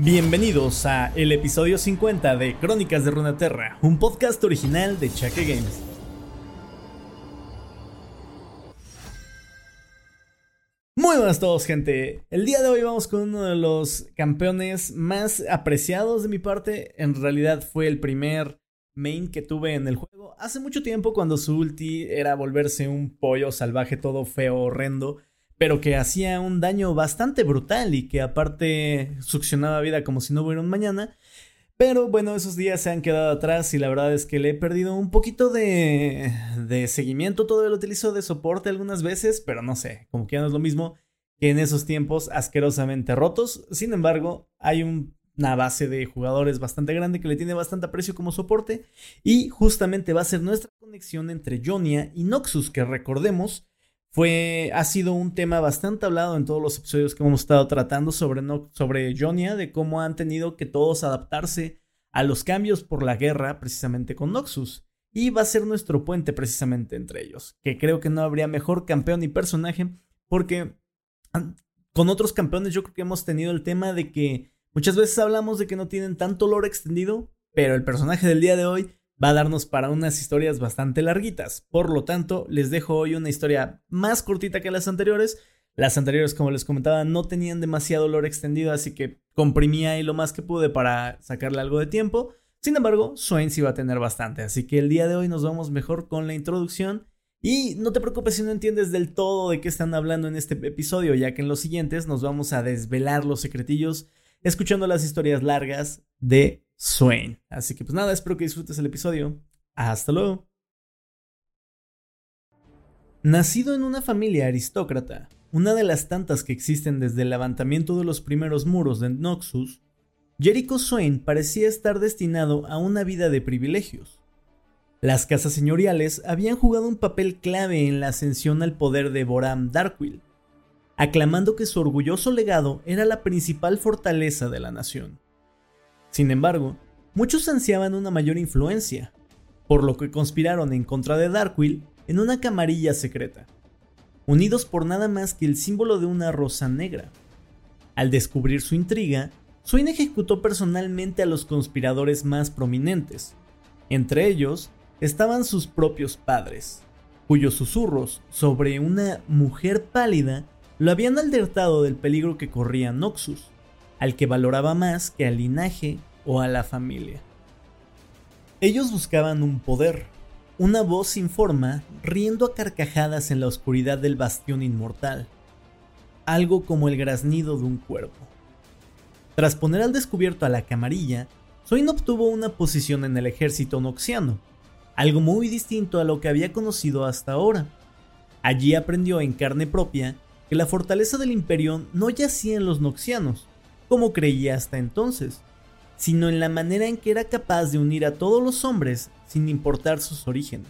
Bienvenidos a el episodio 50 de Crónicas de Runeterra, un podcast original de Chaque Games. Muy buenas todos, gente. El día de hoy vamos con uno de los campeones más apreciados de mi parte. En realidad fue el primer main que tuve en el juego hace mucho tiempo cuando su ulti era volverse un pollo salvaje todo feo, horrendo pero que hacía un daño bastante brutal y que aparte succionaba vida como si no hubiera un mañana. Pero bueno, esos días se han quedado atrás y la verdad es que le he perdido un poquito de, de seguimiento. Todavía lo utilizo de soporte algunas veces, pero no sé, como que ya no es lo mismo que en esos tiempos asquerosamente rotos. Sin embargo, hay una base de jugadores bastante grande que le tiene bastante aprecio como soporte y justamente va a ser nuestra conexión entre Jonia y Noxus, que recordemos fue, ha sido un tema bastante hablado en todos los episodios que hemos estado tratando sobre, no, sobre Jonia, de cómo han tenido que todos adaptarse a los cambios por la guerra precisamente con Noxus. Y va a ser nuestro puente precisamente entre ellos, que creo que no habría mejor campeón y personaje, porque con otros campeones yo creo que hemos tenido el tema de que muchas veces hablamos de que no tienen tanto lore extendido, pero el personaje del día de hoy va a darnos para unas historias bastante larguitas. Por lo tanto, les dejo hoy una historia más cortita que las anteriores. Las anteriores, como les comentaba, no tenían demasiado lore extendido, así que comprimí ahí lo más que pude para sacarle algo de tiempo. Sin embargo, Swain sí va a tener bastante, así que el día de hoy nos vamos mejor con la introducción. Y no te preocupes si no entiendes del todo de qué están hablando en este episodio, ya que en los siguientes nos vamos a desvelar los secretillos escuchando las historias largas de Swain. Así que pues nada, espero que disfrutes el episodio. Hasta luego. Nacido en una familia aristócrata, una de las tantas que existen desde el levantamiento de los primeros muros de Noxus, Jericho Swain parecía estar destinado a una vida de privilegios. Las casas señoriales habían jugado un papel clave en la ascensión al poder de Boram Darkwill, aclamando que su orgulloso legado era la principal fortaleza de la nación. Sin embargo, muchos ansiaban una mayor influencia, por lo que conspiraron en contra de Darkwill en una camarilla secreta, unidos por nada más que el símbolo de una rosa negra. Al descubrir su intriga, Swain ejecutó personalmente a los conspiradores más prominentes. Entre ellos estaban sus propios padres, cuyos susurros sobre una mujer pálida lo habían alertado del peligro que corría Noxus al que valoraba más que al linaje o a la familia. Ellos buscaban un poder, una voz sin forma, riendo a carcajadas en la oscuridad del bastión inmortal, algo como el graznido de un cuervo. Tras poner al descubierto a la camarilla, Soin obtuvo una posición en el ejército noxiano, algo muy distinto a lo que había conocido hasta ahora. Allí aprendió en carne propia que la fortaleza del imperio no yacía en los noxianos, como creía hasta entonces, sino en la manera en que era capaz de unir a todos los hombres sin importar sus orígenes.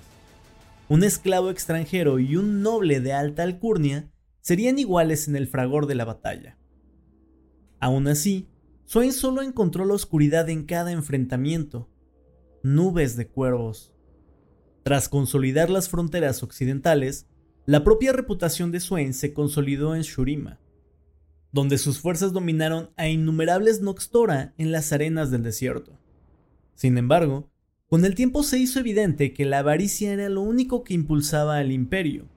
Un esclavo extranjero y un noble de alta alcurnia serían iguales en el fragor de la batalla. Aún así, Swain solo encontró la oscuridad en cada enfrentamiento, nubes de cuervos. Tras consolidar las fronteras occidentales, la propia reputación de Swain se consolidó en Shurima, donde sus fuerzas dominaron a innumerables Noxtora en las arenas del desierto. Sin embargo, con el tiempo se hizo evidente que la avaricia era lo único que impulsaba al imperio.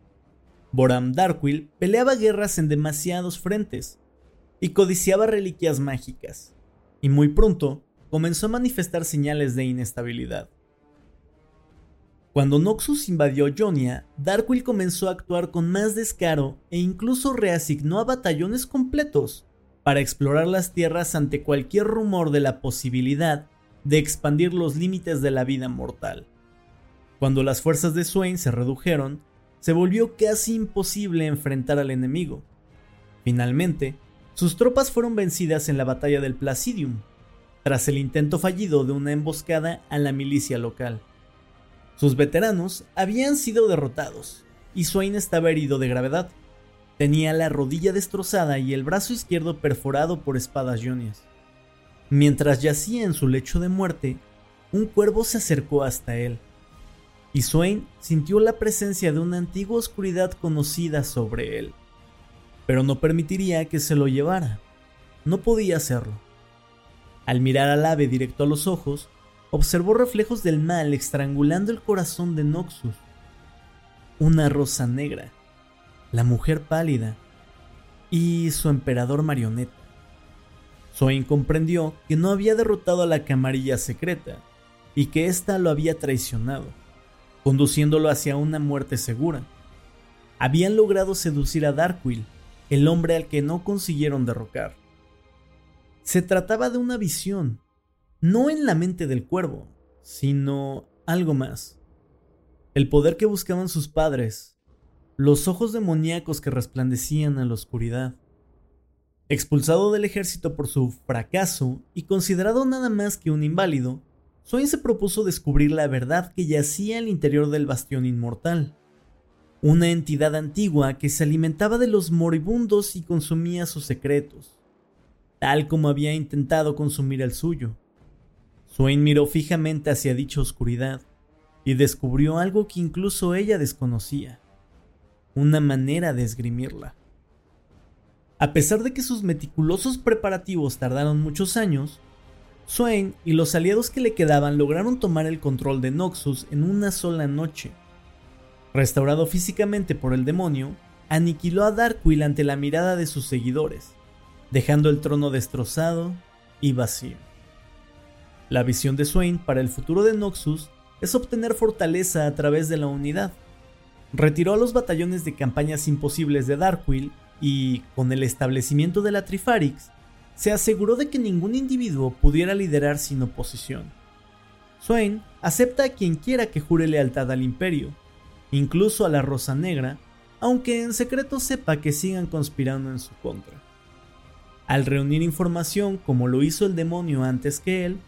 Boram Darkwill peleaba guerras en demasiados frentes y codiciaba reliquias mágicas, y muy pronto comenzó a manifestar señales de inestabilidad. Cuando Noxus invadió Jonia, Darkwill comenzó a actuar con más descaro e incluso reasignó a batallones completos para explorar las tierras ante cualquier rumor de la posibilidad de expandir los límites de la vida mortal. Cuando las fuerzas de Swain se redujeron, se volvió casi imposible enfrentar al enemigo. Finalmente, sus tropas fueron vencidas en la batalla del Placidium, tras el intento fallido de una emboscada a la milicia local. Sus veteranos habían sido derrotados, y Swain estaba herido de gravedad. Tenía la rodilla destrozada y el brazo izquierdo perforado por espadas yonias. Mientras yacía en su lecho de muerte, un cuervo se acercó hasta él, y Swain sintió la presencia de una antigua oscuridad conocida sobre él, pero no permitiría que se lo llevara. No podía hacerlo. Al mirar al ave directo a los ojos, observó reflejos del mal estrangulando el corazón de Noxus. Una rosa negra, la mujer pálida y su emperador marioneta. Swain comprendió que no había derrotado a la camarilla secreta y que ésta lo había traicionado, conduciéndolo hacia una muerte segura. Habían logrado seducir a Darkwill, el hombre al que no consiguieron derrocar. Se trataba de una visión, no en la mente del cuervo, sino algo más. El poder que buscaban sus padres, los ojos demoníacos que resplandecían en la oscuridad. Expulsado del ejército por su fracaso y considerado nada más que un inválido, Swain se propuso descubrir la verdad que yacía al interior del bastión inmortal. Una entidad antigua que se alimentaba de los moribundos y consumía sus secretos, tal como había intentado consumir el suyo. Swain miró fijamente hacia dicha oscuridad y descubrió algo que incluso ella desconocía, una manera de esgrimirla. A pesar de que sus meticulosos preparativos tardaron muchos años, Swain y los aliados que le quedaban lograron tomar el control de Noxus en una sola noche. Restaurado físicamente por el demonio, aniquiló a Darkwill ante la mirada de sus seguidores, dejando el trono destrozado y vacío. La visión de Swain para el futuro de Noxus es obtener fortaleza a través de la unidad. Retiró a los batallones de campañas imposibles de Darkwill y, con el establecimiento de la Trifarix, se aseguró de que ningún individuo pudiera liderar sin oposición. Swain acepta a quien quiera que jure lealtad al imperio, incluso a la Rosa Negra, aunque en secreto sepa que sigan conspirando en su contra. Al reunir información como lo hizo el demonio antes que él,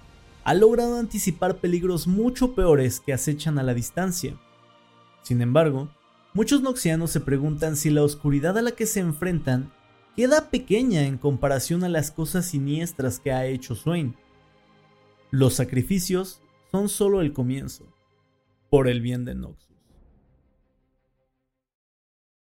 ha logrado anticipar peligros mucho peores que acechan a la distancia. Sin embargo, Muchos noxianos se preguntan si la oscuridad a la que se enfrentan queda pequeña en comparación a las cosas siniestras que ha hecho Swain. Los sacrificios son solo el comienzo, por el bien de Noxus.